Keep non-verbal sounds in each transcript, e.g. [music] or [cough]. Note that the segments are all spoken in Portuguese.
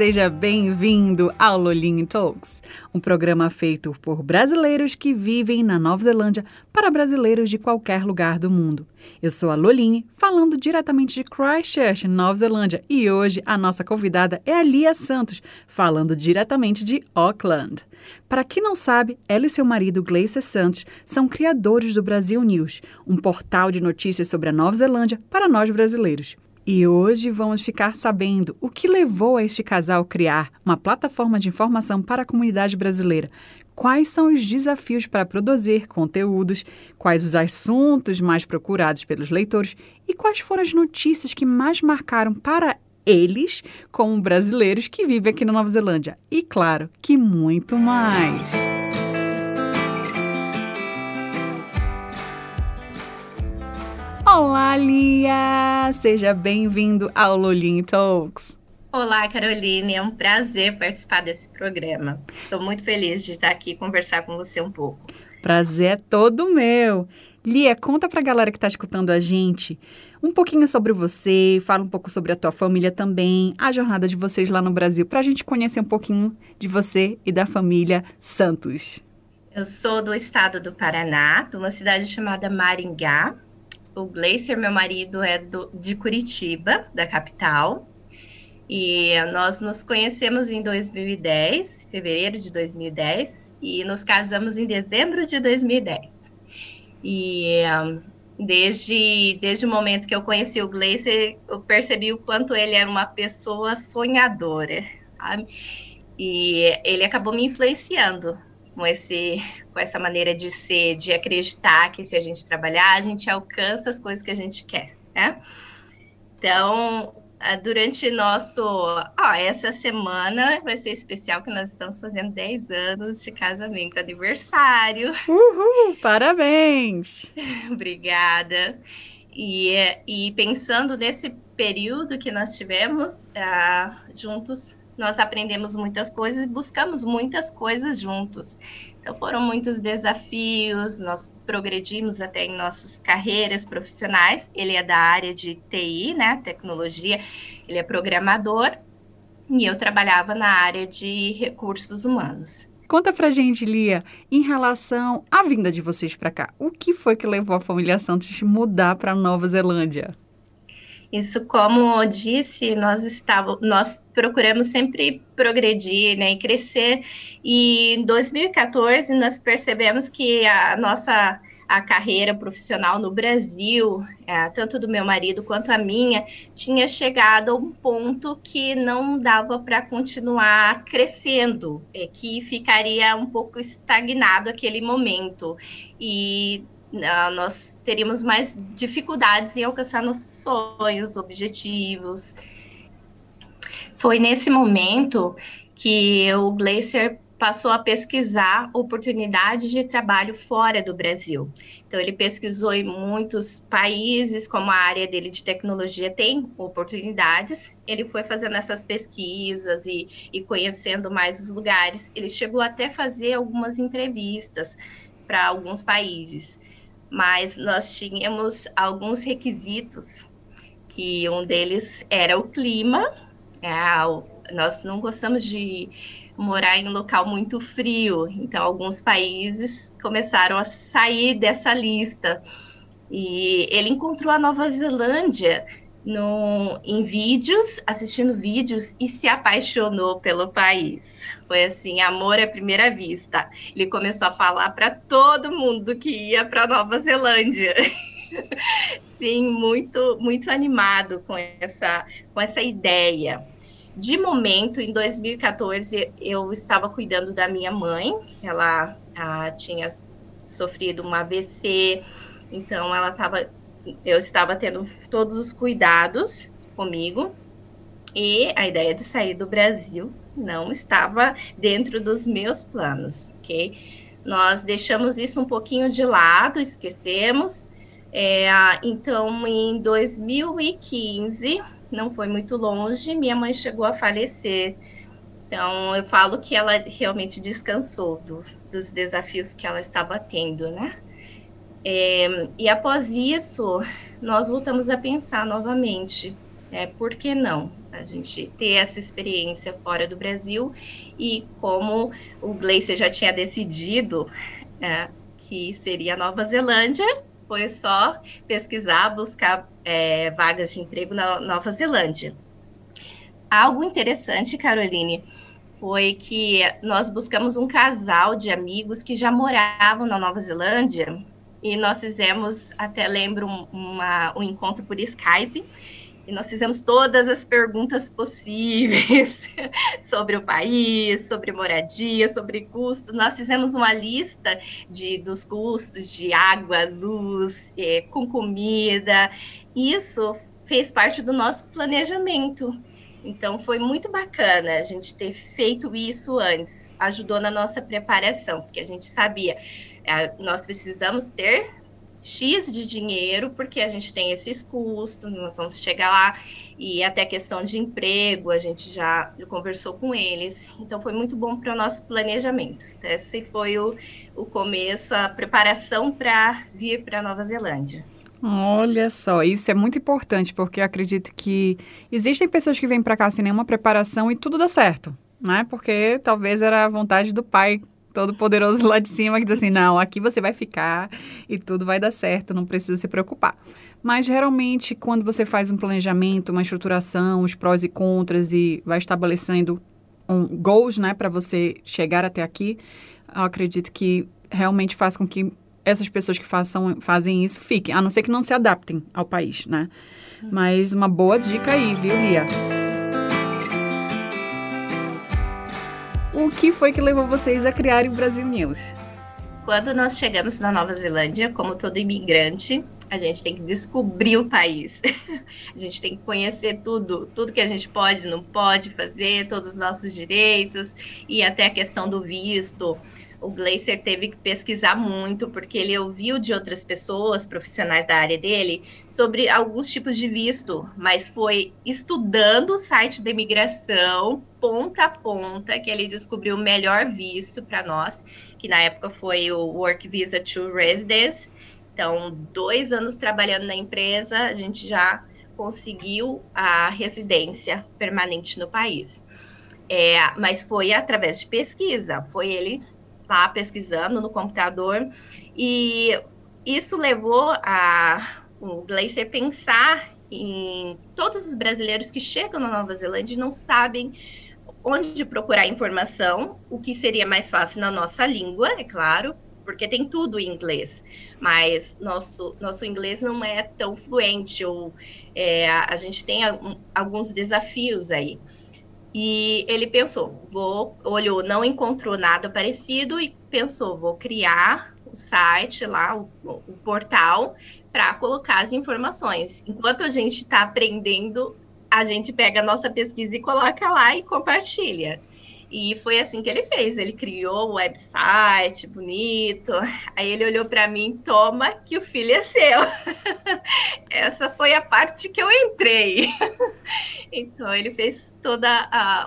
Seja bem-vindo ao Lolinho Talks, um programa feito por brasileiros que vivem na Nova Zelândia para brasileiros de qualquer lugar do mundo. Eu sou a Lolinho, falando diretamente de Christchurch, Nova Zelândia, e hoje a nossa convidada é a Lia Santos, falando diretamente de Auckland. Para quem não sabe, ela e seu marido Gleice Santos são criadores do Brasil News, um portal de notícias sobre a Nova Zelândia para nós brasileiros. E hoje vamos ficar sabendo o que levou a este casal criar uma plataforma de informação para a comunidade brasileira. Quais são os desafios para produzir conteúdos, quais os assuntos mais procurados pelos leitores e quais foram as notícias que mais marcaram para eles, como brasileiros que vivem aqui na Nova Zelândia. E claro, que muito mais. Olá, Lia! Seja bem-vindo ao Lolinho Talks. Olá, Caroline. É um prazer participar desse programa. Estou muito feliz de estar aqui e conversar com você um pouco. Prazer é todo meu. Lia, conta pra galera que está escutando a gente um pouquinho sobre você, fala um pouco sobre a tua família também, a jornada de vocês lá no Brasil, para a gente conhecer um pouquinho de você e da família Santos. Eu sou do estado do Paraná, de uma cidade chamada Maringá. O Gleicer, meu marido, é do, de Curitiba, da capital. E nós nos conhecemos em 2010, fevereiro de 2010, e nos casamos em dezembro de 2010. E desde, desde o momento que eu conheci o Gleicer, eu percebi o quanto ele era uma pessoa sonhadora, sabe? E ele acabou me influenciando com, esse, com essa maneira de ser, de acreditar que se a gente trabalhar, a gente alcança as coisas que a gente quer, né? Então, durante nosso. Ó, essa semana vai ser especial que nós estamos fazendo 10 anos de casamento, aniversário. Uhul! Parabéns! [laughs] Obrigada. E, e pensando nesse período que nós tivemos uh, juntos, nós aprendemos muitas coisas e buscamos muitas coisas juntos. Então foram muitos desafios, nós progredimos até em nossas carreiras profissionais. Ele é da área de TI, né, tecnologia, ele é programador e eu trabalhava na área de recursos humanos. Conta pra gente, Lia, em relação à vinda de vocês para cá, o que foi que levou a família Santos mudar para Nova Zelândia? Isso, como disse, nós estávamos, nós procuramos sempre progredir, né, e crescer. E em 2014 nós percebemos que a nossa a carreira profissional no Brasil, é, tanto do meu marido quanto a minha, tinha chegado a um ponto que não dava para continuar crescendo, é, que ficaria um pouco estagnado aquele momento. E uh, nós teríamos mais dificuldades em alcançar nossos sonhos, objetivos. Foi nesse momento que o Glacier passou a pesquisar oportunidades de trabalho fora do Brasil. Então, ele pesquisou em muitos países, como a área dele de tecnologia tem oportunidades. Ele foi fazendo essas pesquisas e, e conhecendo mais os lugares. Ele chegou até fazer algumas entrevistas para alguns países mas nós tínhamos alguns requisitos, que um deles era o clima. É, nós não gostamos de morar em um local muito frio, então alguns países começaram a sair dessa lista. E ele encontrou a Nova Zelândia no, em vídeos, assistindo vídeos e se apaixonou pelo país. Foi assim, amor à primeira vista. Ele começou a falar para todo mundo que ia para Nova Zelândia. [laughs] Sim, muito muito animado com essa com essa ideia. De momento, em 2014, eu estava cuidando da minha mãe. Ela ah, tinha sofrido um AVC, então ela estava eu estava tendo todos os cuidados comigo e a ideia de sair do Brasil não estava dentro dos meus planos, ok? Nós deixamos isso um pouquinho de lado, esquecemos. É, então, em 2015, não foi muito longe, minha mãe chegou a falecer. Então, eu falo que ela realmente descansou do, dos desafios que ela estava tendo, né? É, e após isso, nós voltamos a pensar novamente, é, por que não a gente ter essa experiência fora do Brasil e como o Gleice já tinha decidido é, que seria Nova Zelândia, foi só pesquisar, buscar é, vagas de emprego na Nova Zelândia. Algo interessante, Caroline, foi que nós buscamos um casal de amigos que já moravam na Nova Zelândia e nós fizemos, até lembro, uma, um encontro por Skype e nós fizemos todas as perguntas possíveis [laughs] sobre o país, sobre moradia, sobre custo. Nós fizemos uma lista de, dos custos de água, luz, é, com comida. Isso fez parte do nosso planejamento. Então foi muito bacana a gente ter feito isso antes. Ajudou na nossa preparação, porque a gente sabia, nós precisamos ter X de dinheiro, porque a gente tem esses custos, nós vamos chegar lá, e até questão de emprego, a gente já conversou com eles. Então, foi muito bom para o nosso planejamento. Então, esse foi o, o começo, a preparação para vir para a Nova Zelândia. Olha só, isso é muito importante, porque acredito que existem pessoas que vêm para cá sem nenhuma preparação e tudo dá certo, né? Porque talvez era a vontade do pai todo poderoso lá de cima que diz assim: não, aqui você vai ficar e tudo vai dar certo, não precisa se preocupar. Mas geralmente, quando você faz um planejamento, uma estruturação, os prós e contras e vai estabelecendo um goals, né, para você chegar até aqui, eu acredito que realmente faz com que essas pessoas que façam, fazem isso fiquem, a não ser que não se adaptem ao país, né? Mas uma boa dica aí, viu, Lia? O que foi que levou vocês a criarem o Brasil News? Quando nós chegamos na Nova Zelândia, como todo imigrante, a gente tem que descobrir o país. [laughs] a gente tem que conhecer tudo, tudo que a gente pode, não pode fazer, todos os nossos direitos e até a questão do visto o Glacier teve que pesquisar muito, porque ele ouviu de outras pessoas, profissionais da área dele, sobre alguns tipos de visto, mas foi estudando o site da imigração, ponta a ponta, que ele descobriu o melhor visto para nós, que na época foi o Work Visa to Residence. Então, dois anos trabalhando na empresa, a gente já conseguiu a residência permanente no país. É, mas foi através de pesquisa, foi ele lá pesquisando no computador e isso levou a o Gleiser pensar em todos os brasileiros que chegam na Nova Zelândia e não sabem onde procurar informação, o que seria mais fácil na nossa língua, é claro, porque tem tudo em inglês, mas nosso, nosso inglês não é tão fluente, ou é, a gente tem alguns desafios aí. E ele pensou, vou, olhou, não encontrou nada parecido e pensou, vou criar o site lá, o, o portal, para colocar as informações. Enquanto a gente está aprendendo, a gente pega a nossa pesquisa e coloca lá e compartilha. E foi assim que ele fez. Ele criou o website bonito. Aí ele olhou para mim, toma que o filho é seu. [laughs] Essa foi a parte que eu entrei. [laughs] então ele fez todo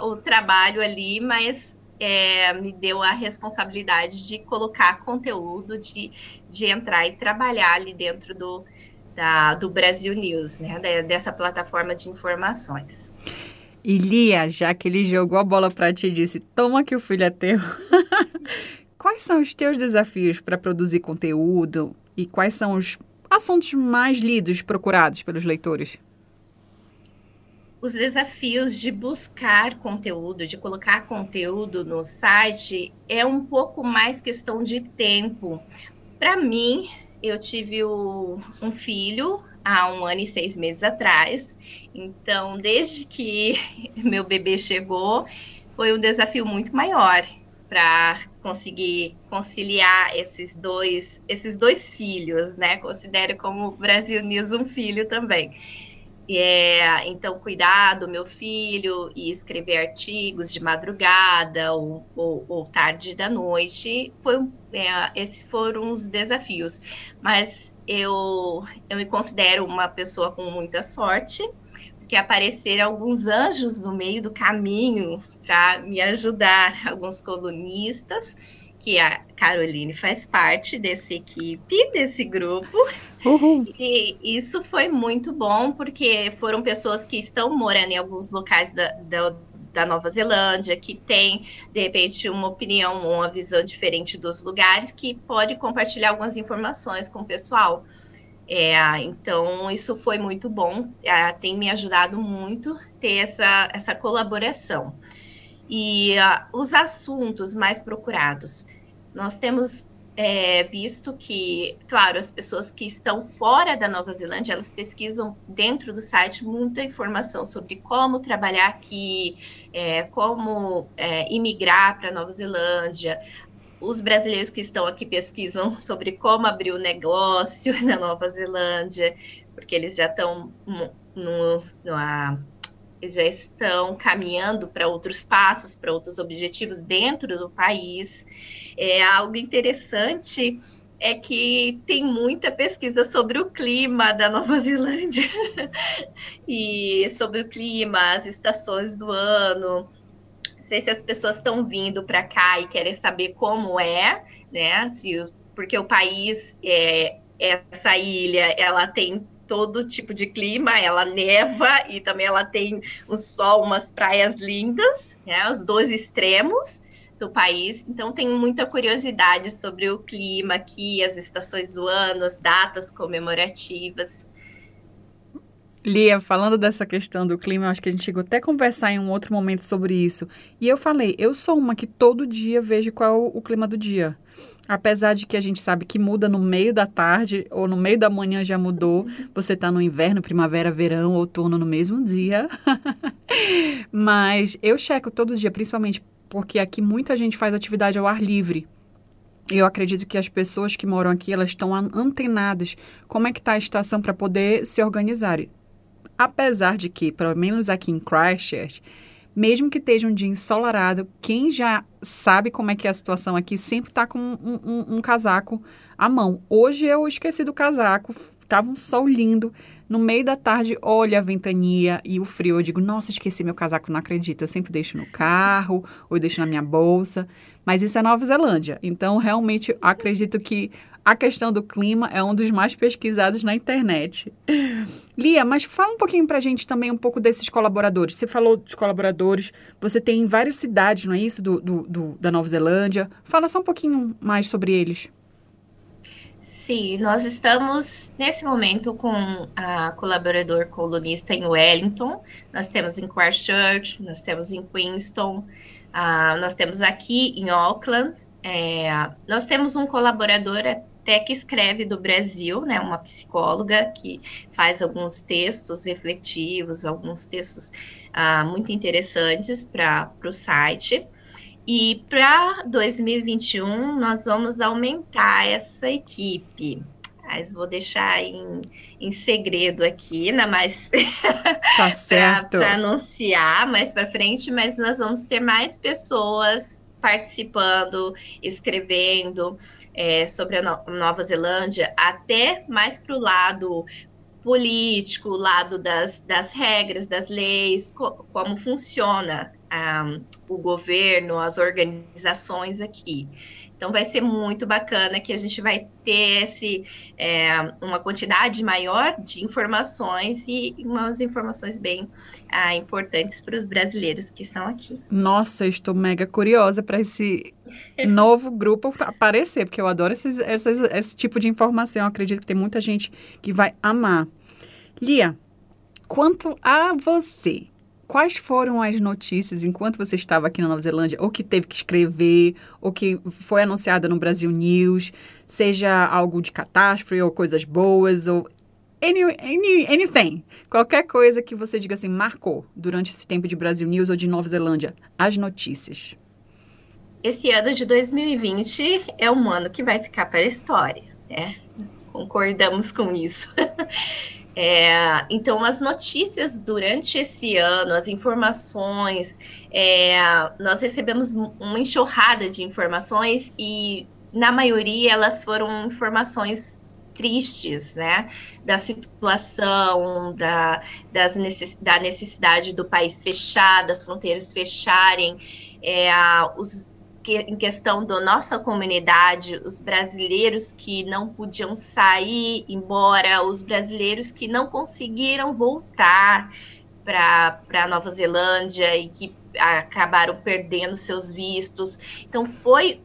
o trabalho ali, mas é, me deu a responsabilidade de colocar conteúdo, de, de entrar e trabalhar ali dentro do, da, do Brasil News, né? Dessa plataforma de informações. E Lia, já que ele jogou a bola para ti e disse: Toma que o filho é teu. [laughs] quais são os teus desafios para produzir conteúdo e quais são os assuntos mais lidos, procurados pelos leitores? Os desafios de buscar conteúdo, de colocar conteúdo no site, é um pouco mais questão de tempo. Para mim, eu tive o, um filho há um ano e seis meses atrás. Então, desde que [laughs] meu bebê chegou, foi um desafio muito maior para conseguir conciliar esses dois, esses dois filhos, né? Considero como Brasil News um filho também. É, então, cuidar do meu filho e escrever artigos de madrugada ou, ou, ou tarde da noite, foi, é, esses foram os desafios. Mas eu, eu me considero uma pessoa com muita sorte, porque apareceram alguns anjos no meio do caminho para me ajudar, [laughs] alguns colunistas que a Caroline faz parte dessa equipe, desse grupo. Uhum. E isso foi muito bom, porque foram pessoas que estão morando em alguns locais da, da, da Nova Zelândia, que tem, de repente, uma opinião, uma visão diferente dos lugares, que pode compartilhar algumas informações com o pessoal. É, então, isso foi muito bom, é, tem me ajudado muito ter essa, essa colaboração e uh, os assuntos mais procurados. Nós temos é, visto que, claro, as pessoas que estão fora da Nova Zelândia, elas pesquisam dentro do site muita informação sobre como trabalhar aqui, é, como é, imigrar para a Nova Zelândia. Os brasileiros que estão aqui pesquisam sobre como abrir o um negócio [laughs] na Nova Zelândia, porque eles já estão no, no, no já estão caminhando para outros passos, para outros objetivos dentro do país. É algo interessante é que tem muita pesquisa sobre o clima da Nova Zelândia [laughs] e sobre o clima, as estações do ano. Não sei se as pessoas estão vindo para cá e querem saber como é, né? Se, porque o país, é, essa ilha, ela tem todo tipo de clima, ela neva e também ela tem o sol, umas praias lindas, né, os dois extremos do país. Então tenho muita curiosidade sobre o clima aqui, as estações do ano, as datas comemorativas. Lia, falando dessa questão do clima, acho que a gente chegou até a conversar em um outro momento sobre isso. E eu falei, eu sou uma que todo dia vejo qual é o clima do dia. Apesar de que a gente sabe que muda no meio da tarde ou no meio da manhã já mudou. Você está no inverno, primavera, verão, outono no mesmo dia. [laughs] Mas eu checo todo dia, principalmente porque aqui muita gente faz atividade ao ar livre. Eu acredito que as pessoas que moram aqui, elas estão antenadas como é que está a estação para poder se organizar. Apesar de que, pelo menos aqui em Christchurch, mesmo que esteja um dia ensolarado, quem já sabe como é que é a situação aqui sempre está com um, um, um, casaco à mão. Hoje eu esqueci do casaco, tava um sol lindo. No meio da tarde, olha a ventania e o frio. Eu digo, nossa, esqueci meu casaco, não acredito. Eu sempre deixo no carro ou deixo na minha bolsa. Mas isso é Nova Zelândia. Então, realmente, acredito que a questão do clima é um dos mais pesquisados na internet. Lia, mas fala um pouquinho para a gente também um pouco desses colaboradores. Você falou dos colaboradores, você tem várias cidades, não é isso, do, do, do da Nova Zelândia. Fala só um pouquinho mais sobre eles. Sim, nós estamos nesse momento com a colaborador colunista em Wellington, nós temos em Christchurch, nós temos em Queenstown, uh, nós temos aqui em Auckland, é, nós temos um colaborador até que escreve do Brasil, né, uma psicóloga que faz alguns textos refletivos, alguns textos ah, muito interessantes para o site. E para 2021 nós vamos aumentar essa equipe. Mas vou deixar em, em segredo aqui, né? Mas [laughs] tá para anunciar mais para frente, mas nós vamos ter mais pessoas participando, escrevendo é, sobre a Nova Zelândia, até mais para o lado político, lado das, das regras, das leis, co como funciona um, o governo, as organizações aqui. Então vai ser muito bacana que a gente vai ter esse, é, uma quantidade maior de informações e umas informações bem ah, importantes para os brasileiros que estão aqui. Nossa, estou mega curiosa para esse novo grupo aparecer, porque eu adoro esses, esses, esse tipo de informação. Eu acredito que tem muita gente que vai amar. Lia, quanto a você, quais foram as notícias enquanto você estava aqui na Nova Zelândia, ou que teve que escrever, ou que foi anunciada no Brasil News, seja algo de catástrofe ou coisas boas, ou any, any, anything, qualquer coisa que você diga assim, marcou durante esse tempo de Brasil News ou de Nova Zelândia, as notícias. Esse ano de 2020 é um ano que vai ficar para a história, né? Concordamos com isso. [laughs] É, então, as notícias durante esse ano, as informações, é, nós recebemos uma enxurrada de informações e, na maioria, elas foram informações tristes, né? Da situação, da, das necess, da necessidade do país fechar, das fronteiras fecharem, é, os que, em questão da nossa comunidade, os brasileiros que não podiam sair embora, os brasileiros que não conseguiram voltar para Nova Zelândia e que acabaram perdendo seus vistos. Então foi,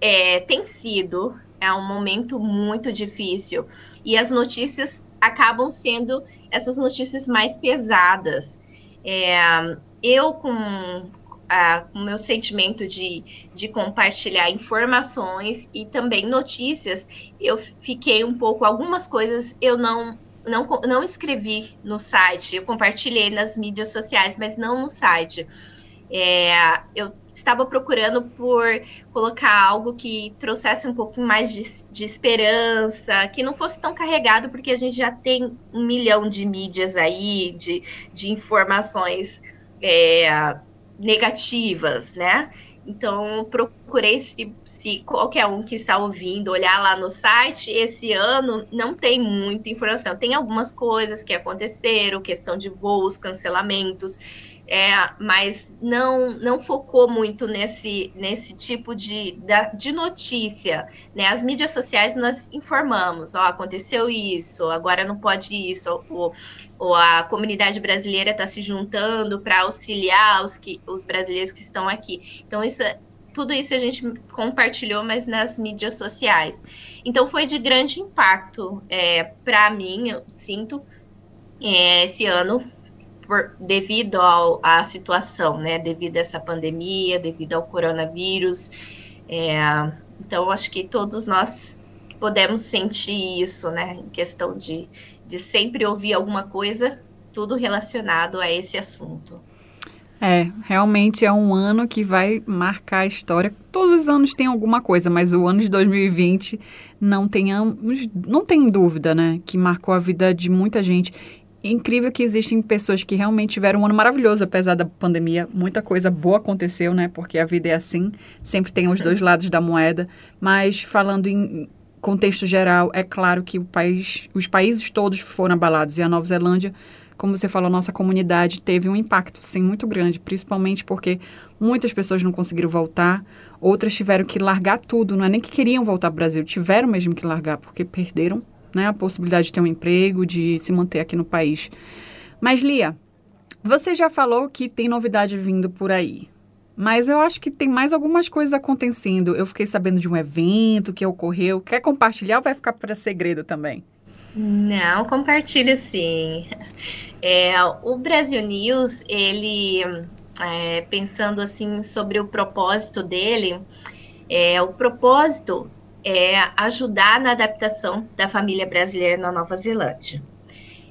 é, tem sido é um momento muito difícil e as notícias acabam sendo essas notícias mais pesadas. É, eu com o meu sentimento de, de compartilhar informações e também notícias, eu fiquei um pouco, algumas coisas eu não, não, não escrevi no site, eu compartilhei nas mídias sociais, mas não no site. É, eu estava procurando por colocar algo que trouxesse um pouco mais de, de, esperança, que não fosse tão carregado, porque a gente já tem um milhão de mídias aí, de, de informações é, negativas, né? Então, procurei se, se qualquer um que está ouvindo olhar lá no site. Esse ano não tem muita informação. Tem algumas coisas que aconteceram, questão de voos, cancelamentos, é, mas não, não focou muito nesse, nesse tipo de, de notícia. Né? As mídias sociais nós informamos, ó, aconteceu isso, agora não pode isso, ou, ou a comunidade brasileira está se juntando para auxiliar os, que, os brasileiros que estão aqui. Então, isso, tudo isso a gente compartilhou, mas nas mídias sociais. Então, foi de grande impacto é, para mim, eu sinto, é, esse ano por, devido ao, à situação, né? Devido a essa pandemia, devido ao coronavírus. É, então, acho que todos nós podemos sentir isso, né? Em questão de, de sempre ouvir alguma coisa, tudo relacionado a esse assunto. É, realmente é um ano que vai marcar a história. Todos os anos tem alguma coisa, mas o ano de 2020 não tenhamos, não tem dúvida, né, que marcou a vida de muita gente incrível que existem pessoas que realmente tiveram um ano maravilhoso, apesar da pandemia. Muita coisa boa aconteceu, né? Porque a vida é assim, sempre tem os dois lados da moeda. Mas falando em contexto geral, é claro que o país, os países todos foram abalados e a Nova Zelândia, como você falou, nossa comunidade teve um impacto, sim, muito grande, principalmente porque muitas pessoas não conseguiram voltar, outras tiveram que largar tudo, não é nem que queriam voltar para o Brasil, tiveram mesmo que largar porque perderam né? A possibilidade de ter um emprego, de se manter aqui no país. Mas, Lia, você já falou que tem novidade vindo por aí. Mas eu acho que tem mais algumas coisas acontecendo. Eu fiquei sabendo de um evento que ocorreu. Quer compartilhar ou vai ficar para segredo também? Não, compartilho sim. É, o Brasil News, ele, é, pensando assim sobre o propósito dele, é, o propósito é ajudar na adaptação da família brasileira na Nova Zelândia.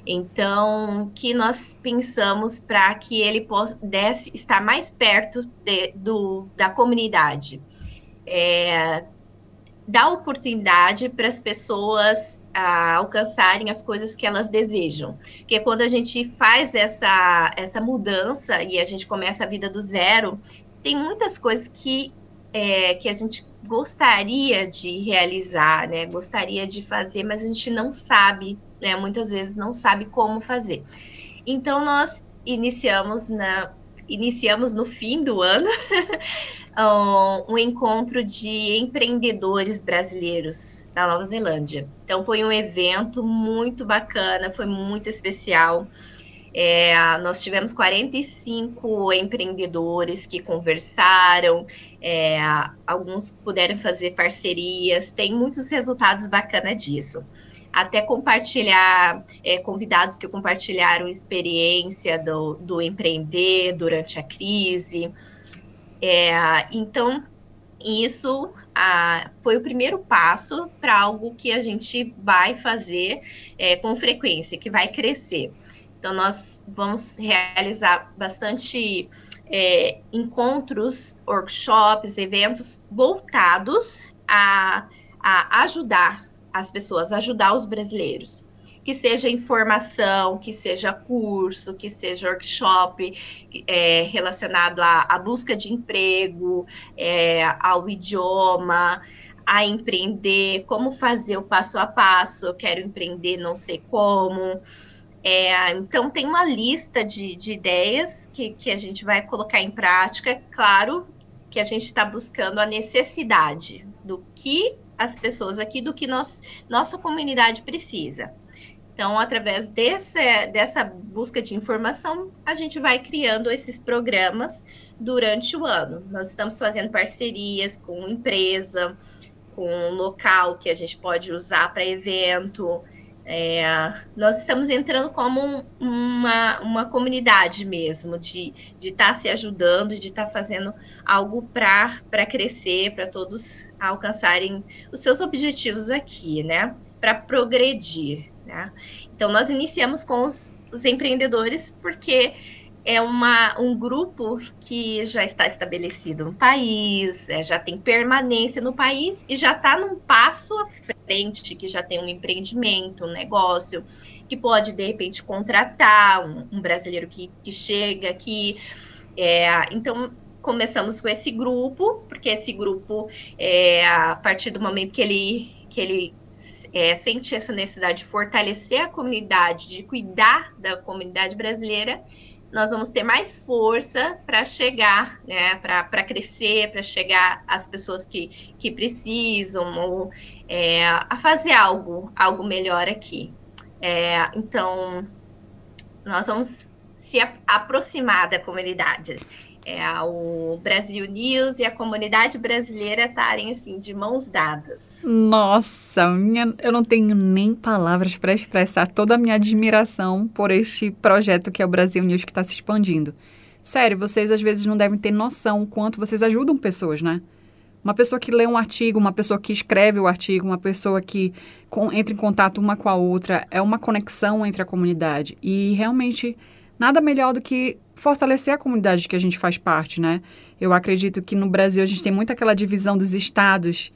Então, que nós pensamos para que ele pudesse estar mais perto de, do, da comunidade. É, dar oportunidade para as pessoas alcançarem as coisas que elas desejam. Porque quando a gente faz essa, essa mudança e a gente começa a vida do zero, tem muitas coisas que, é, que a gente gostaria de realizar, né? Gostaria de fazer, mas a gente não sabe, né? Muitas vezes não sabe como fazer. Então nós iniciamos na iniciamos no fim do ano [laughs] um encontro de empreendedores brasileiros da Nova Zelândia. Então foi um evento muito bacana, foi muito especial. É, nós tivemos 45 empreendedores que conversaram, é, alguns puderam fazer parcerias, tem muitos resultados bacanas disso. Até compartilhar, é, convidados que compartilharam experiência do, do empreender durante a crise. É, então, isso foi o primeiro passo para algo que a gente vai fazer é, com frequência, que vai crescer. Então, nós vamos realizar bastante é, encontros, workshops, eventos voltados a, a ajudar as pessoas, ajudar os brasileiros. que seja informação, que seja curso, que seja workshop é, relacionado à, à, busca de emprego, é, ao idioma, a empreender, como fazer o passo a passo, eu quero empreender, não sei como. É, então, tem uma lista de, de ideias que, que a gente vai colocar em prática. Claro que a gente está buscando a necessidade do que as pessoas aqui, do que nós, nossa comunidade precisa. Então, através desse, dessa busca de informação, a gente vai criando esses programas durante o ano. Nós estamos fazendo parcerias com empresa, com local que a gente pode usar para evento. É, nós estamos entrando como uma, uma comunidade mesmo, de estar tá se ajudando, de estar tá fazendo algo para crescer, para todos alcançarem os seus objetivos aqui, né? Para progredir. Né? Então, nós iniciamos com os, os empreendedores porque é uma, um grupo que já está estabelecido no país, é, já tem permanência no país e já está num passo à frente, que já tem um empreendimento, um negócio, que pode, de repente, contratar um, um brasileiro que, que chega aqui. É, então, começamos com esse grupo, porque esse grupo, é, a partir do momento que ele, que ele é, sente essa necessidade de fortalecer a comunidade, de cuidar da comunidade brasileira, nós vamos ter mais força para chegar, né, para crescer, para chegar às pessoas que, que precisam, ou é, a fazer algo, algo melhor aqui. É, então, nós vamos se aproximar da comunidade é, o Brasil News e a comunidade brasileira estarem assim de mãos dadas. Nossa, minha, eu não tenho nem palavras para expressar toda a minha admiração por este projeto que é o Brasil News que está se expandindo. Sério, vocês às vezes não devem ter noção o quanto vocês ajudam pessoas, né? Uma pessoa que lê um artigo, uma pessoa que escreve o artigo, uma pessoa que com, entra em contato uma com a outra, é uma conexão entre a comunidade. E realmente nada melhor do que fortalecer a comunidade que a gente faz parte, né? Eu acredito que no Brasil a gente tem muito aquela divisão dos estados,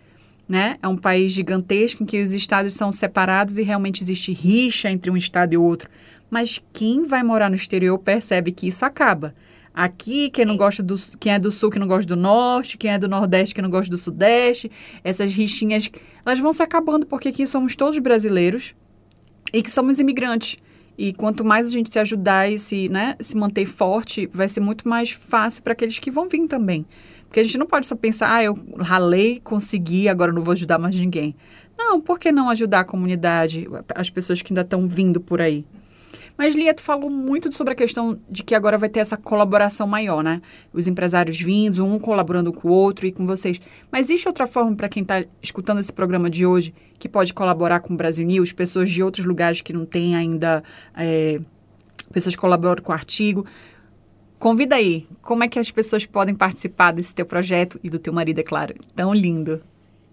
né? É um país gigantesco em que os estados são separados e realmente existe rixa entre um estado e outro. Mas quem vai morar no exterior percebe que isso acaba. Aqui, quem não gosta do quem é do sul que não gosta do norte, quem é do nordeste que não gosta do sudeste, essas rixinhas, elas vão se acabando porque aqui somos todos brasileiros e que somos imigrantes. E quanto mais a gente se ajudar e se, né, se manter forte, vai ser muito mais fácil para aqueles que vão vir também. Porque a gente não pode só pensar, ah, eu ralei, consegui, agora não vou ajudar mais ninguém. Não, por que não ajudar a comunidade, as pessoas que ainda estão vindo por aí? Mas, Lia, tu falou muito sobre a questão de que agora vai ter essa colaboração maior, né? Os empresários vindos, um colaborando com o outro e com vocês. Mas existe outra forma para quem está escutando esse programa de hoje que pode colaborar com o Brasil News, pessoas de outros lugares que não têm ainda, é, pessoas que colaboram com o artigo. Convida aí, como é que as pessoas podem participar desse teu projeto e do teu marido, é claro, tão lindo.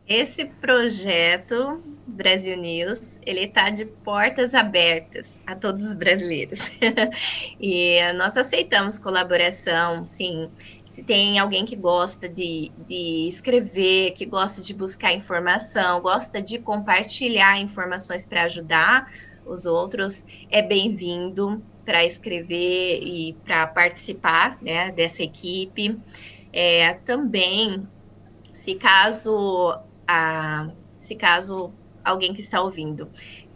Esse projeto Brasil News, ele está de portas abertas a todos os brasileiros. [laughs] e nós aceitamos colaboração, sim. Se tem alguém que gosta de, de escrever, que gosta de buscar informação, gosta de compartilhar informações para ajudar os outros, é bem-vindo para escrever e para participar né, dessa equipe. É, também, se caso a, se caso alguém que está ouvindo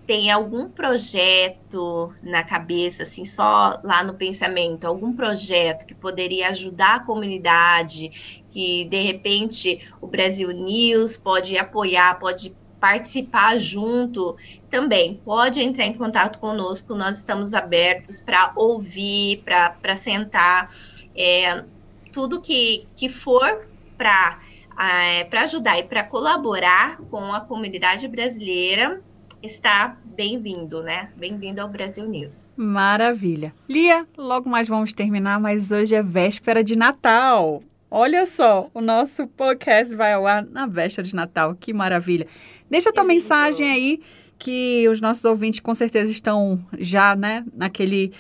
tem algum projeto na cabeça, assim, só lá no pensamento, algum projeto que poderia ajudar a comunidade, que de repente o Brasil News pode apoiar, pode participar junto, também pode entrar em contato conosco, nós estamos abertos para ouvir, para sentar, é, tudo que, que for para é, para ajudar e para colaborar com a comunidade brasileira, está bem-vindo, né? Bem-vindo ao Brasil News. Maravilha. Lia, logo mais vamos terminar, mas hoje é véspera de Natal. Olha só, o nosso podcast vai ao ar na véspera de Natal. Que maravilha. Deixa a tua mensagem aí, que os nossos ouvintes com certeza estão já, né, naquele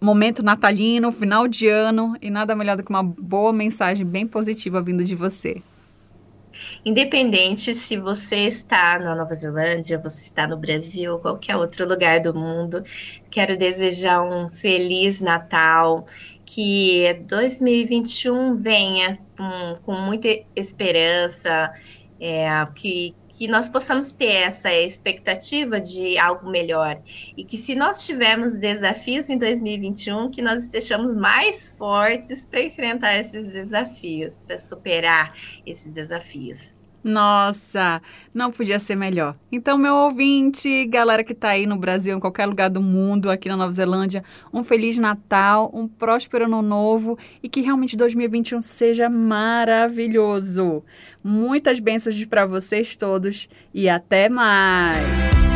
momento natalino, final de ano, e nada melhor do que uma boa mensagem bem positiva vinda de você. Independente se você está na Nova Zelândia, você está no Brasil, ou qualquer outro lugar do mundo, quero desejar um feliz Natal, que 2021 venha com, com muita esperança, é, que, que nós possamos ter essa expectativa de algo melhor e que se nós tivermos desafios em 2021, que nós estejamos mais fortes para enfrentar esses desafios, para superar esses desafios. Nossa, não podia ser melhor. Então, meu ouvinte, galera que está aí no Brasil, em qualquer lugar do mundo, aqui na Nova Zelândia, um Feliz Natal, um próspero Ano Novo e que realmente 2021 seja maravilhoso. Muitas bênçãos para vocês todos e até mais!